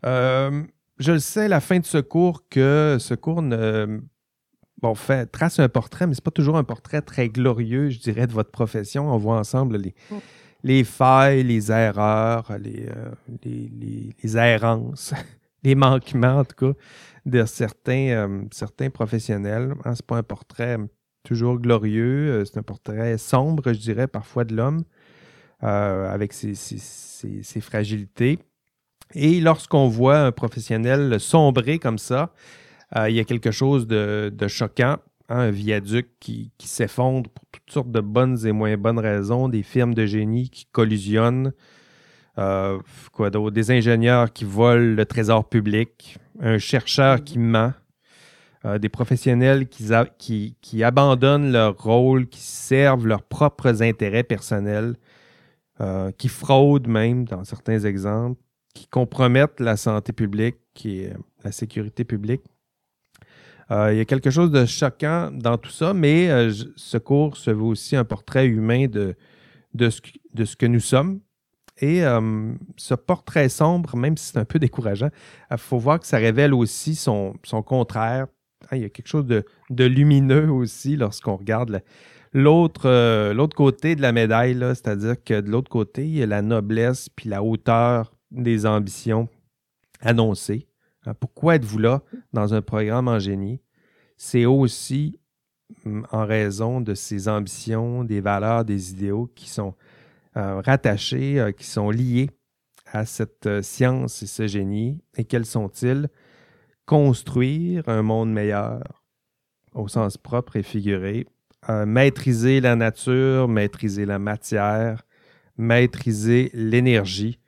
je le sais, la fin de ce cours, que ce cours ne bon, fait, trace un portrait, mais ce n'est pas toujours un portrait très glorieux, je dirais, de votre profession. On voit ensemble les, mm. les failles, les erreurs, les, euh, les, les, errances, les manquements, en tout cas, de certains, euh, certains professionnels. Hein, ce n'est pas un portrait toujours glorieux, euh, c'est un portrait sombre, je dirais, parfois de l'homme, avec ses, ses, fragilités. Et lorsqu'on voit un professionnel sombrer comme ça, euh, il y a quelque chose de, choquant, hein, un viaduc qui, s'effondre pour toutes sortes de bonnes et moins bonnes raisons, des firmes de génie qui collisionnent, euh, quoi des ingénieurs qui volent le trésor public, un chercheur qui ment, euh, des professionnels qui, abandonnent leur rôle, qui servent leurs propres intérêts personnels, qui fraudent même dans certains exemples, qui compromettent la santé publique et la sécurité publique. Euh, il y a quelque chose de choquant dans tout ça, mais euh, ce cours se veut aussi un portrait humain de, de ce que nous sommes. Et euh, ce portrait sombre, même si c'est un peu décourageant, il faut voir que ça révèle aussi son, contraire. Ah, il y a quelque chose de, lumineux aussi lorsqu'on regarde l'autre l'autre côté de la médaille, c'est-à-dire que de l'autre côté, il y a la noblesse puis la hauteur des ambitions annoncées. Euh, pourquoi êtes-vous là dans un programme en génie? C'est aussi mm, en raison de ces ambitions, des valeurs, des idéaux qui sont euh, rattachés, euh, qui sont liés à cette science et ce génie. Et quels sont-ils? Construire un monde meilleur au sens propre et figuré, maîtriser la nature, maîtriser la matière, maîtriser l'énergie.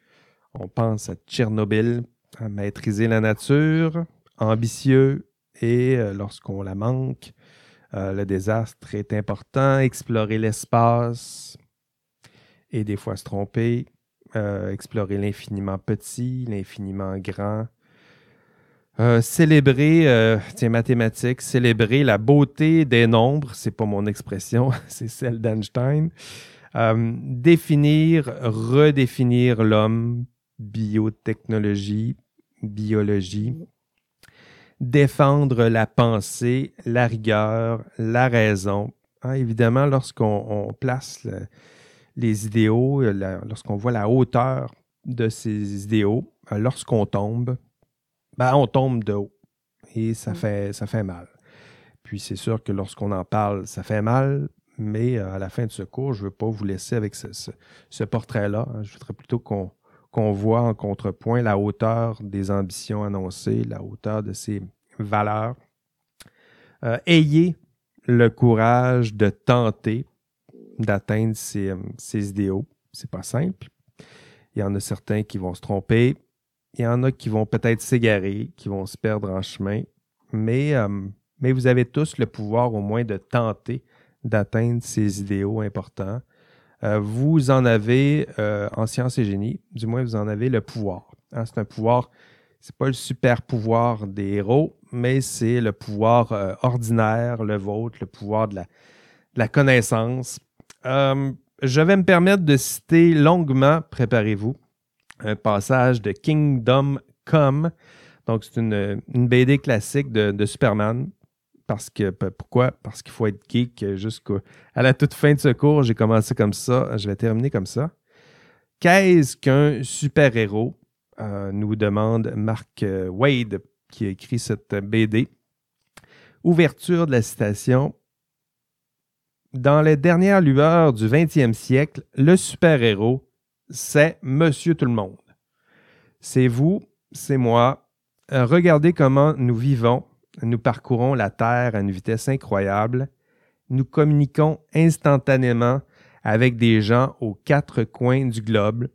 On pense à Tchernobyl maîtriser la nature, ambitieux et euh, lorsqu'on la manque, euh, le désastre est important, explorer l'espace et des fois se tromper, euh, explorer l'infiniment petit, l'infiniment grand. célébrer, tiens, mathématiques, célébrer la beauté des nombres, c'est pas mon expression, c'est celle d'Einstein. définir, redéfinir l'homme, biotechnologie, biologie, défendre la pensée, la rigueur, la raison. Hein, évidemment, lorsqu'on place les idéaux, lorsqu'on voit la hauteur de ces idéaux, euh, lorsqu'on tombe, ben, on tombe de haut et ça, mm. fait, ça fait mal. Puis c'est sûr que lorsqu'on en parle, ça fait mal, mais euh, à la fin de ce cours, je ne veux pas vous laisser avec ce, portrait-là. Hein. Je voudrais plutôt qu'on voit en contrepoint la hauteur des ambitions annoncées, la hauteur de ses valeurs. Euh, ayez le courage de tenter d'atteindre ces, ces idéaux. C'est pas simple. Il y en a certains qui vont se tromper. Il y en a qui vont peut-être s'égarer, qui vont se perdre en chemin. Mais, euh, mais vous avez tous le pouvoir au moins de tenter d'atteindre ces idéaux importants. Euh, vous en avez euh, en sciences et génie, du moins vous en avez le pouvoir. Hein, c'est un pouvoir, c'est pas le super pouvoir des héros, mais c'est le pouvoir euh, ordinaire, le vôtre, le pouvoir de la, connaissance. Je vais me permettre de citer longuement, préparez-vous, un passage de Kingdom Come. Donc, c'est une, BD classique de Superman parce que pourquoi? Parce qu'il faut être geek jusqu'à la toute fin de ce cours. J'ai commencé comme ça, je vais terminer comme ça. Qu'est-ce qu'un super-héros? Euh, nous demande Mark euh, Wade, qui a écrit cette BD. Ouverture de la citation. Dans les dernières lueurs du 20e siècle, le super-héros, c'est Monsieur Tout le Monde. C'est vous, c'est moi. Regardez comment nous vivons. Nous parcourons la Terre à une vitesse incroyable. Nous communiquons instantanément avec des gens aux quatre coins du globe.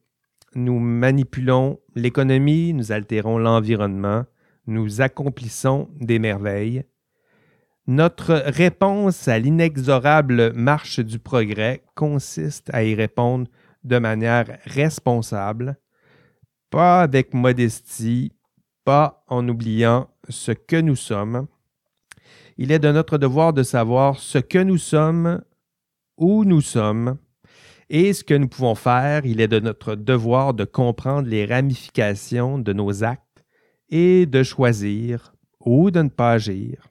Nous manipulons l'économie, nous altérons l'environnement, nous accomplissons des merveilles. Notre réponse à l'inexorable marche du progrès consiste à y répondre de manière responsable, pas avec modestie, pas en oubliant ce que nous sommes. Il est de notre devoir de savoir ce que nous sommes, où nous sommes, et ce que nous pouvons faire. Il est de notre devoir de comprendre les ramifications de nos actes et de choisir ou de ne pas agir,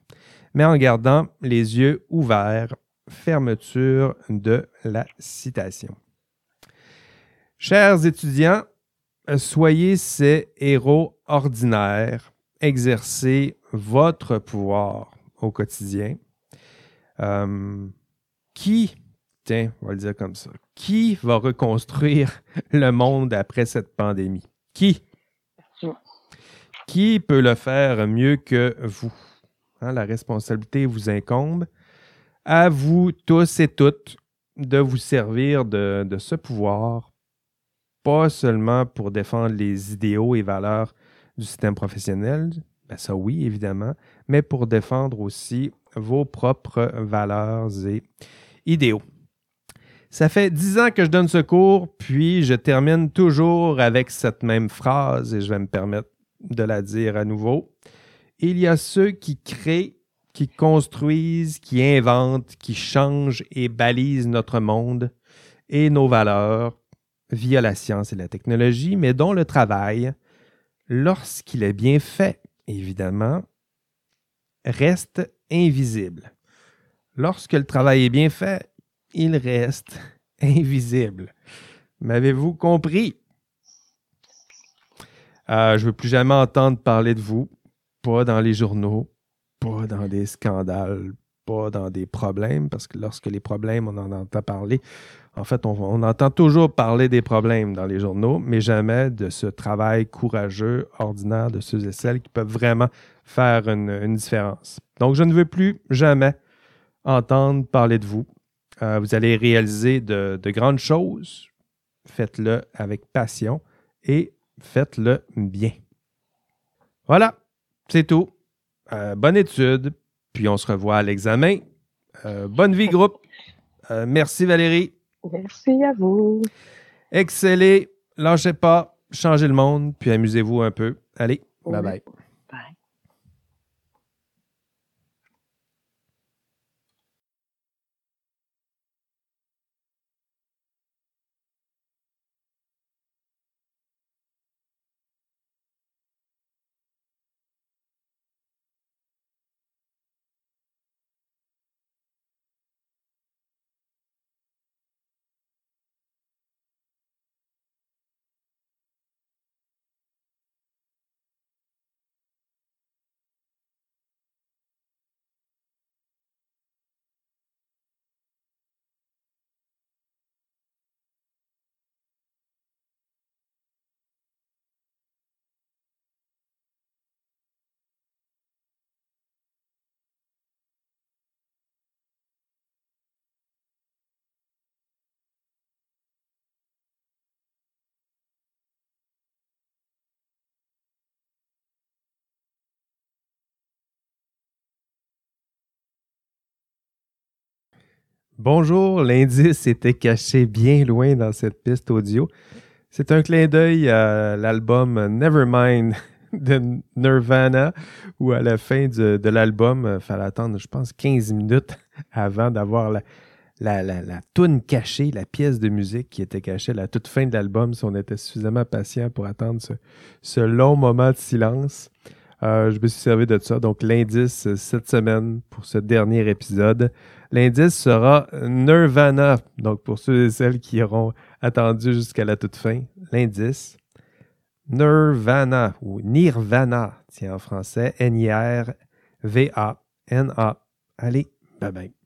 mais en gardant les yeux ouverts. Fermeture de la citation. Chers étudiants, soyez ces héros ordinaires, exercez votre pouvoir au quotidien. Euh, qui, tiens, on va le dire comme ça, qui va reconstruire le monde après cette pandémie? Qui? Qui peut le faire mieux que vous? Hein, la responsabilité vous incombe. À vous tous et toutes de vous servir de, ce pouvoir, pas seulement pour défendre les idéaux et valeurs du système professionnel, ben ça oui, évidemment, mais pour défendre aussi vos propres valeurs et idéaux. Ça fait dix ans que je donne ce cours, puis je termine toujours avec cette même phrase et je vais me permettre de la dire à nouveau. Il y a ceux qui créent, qui construisent, qui inventent, qui changent et balisent notre monde et nos valeurs via la science et la technologie, mais dont le travail, lorsqu'il est bien fait, évidemment, reste invisible. Lorsque le travail est bien fait, il reste invisible. M'avez-vous compris? Euh, je ne veux plus jamais entendre parler de vous, pas dans les journaux, pas dans des scandales, pas dans des problèmes, parce que lorsque les problèmes, on en entend parler, en fait, on, entend toujours parler des problèmes dans les journaux, mais jamais de ce travail courageux, ordinaire de ceux et celles qui peuvent vraiment faire une, différence. Donc, je ne veux plus jamais entendre parler de vous. Euh, vous allez réaliser de, grandes choses. Faites-le avec passion et faites-le bien. Voilà, c'est tout. Euh, bonne étude, puis on se revoit à l'examen. Euh, bonne vie, groupe. merci, Valérie. Merci à vous. Excellez, lâchez pas, changez le monde, puis amusez-vous un peu. Allez, bye bye. Bonjour, l'indice était caché bien loin dans cette piste audio. C'est un clin d'œil à l'album Nevermind de Nirvana, où à la fin de, l'album, il euh, fallait attendre, je pense, 15 minutes avant d'avoir la, la, la, toune cachée, la pièce de musique qui était cachée à la toute fin de l'album, si on était suffisamment patient pour attendre ce, long moment de silence. Euh, je me suis servi de ça. Donc, l'indice cette semaine pour ce dernier épisode, L'indice sera Nirvana. Donc, pour ceux et celles qui auront attendu jusqu'à la toute fin, l'indice Nirvana ou Nirvana, tiens en français, N-I-R-V-A, N-A. Allez, bye bye.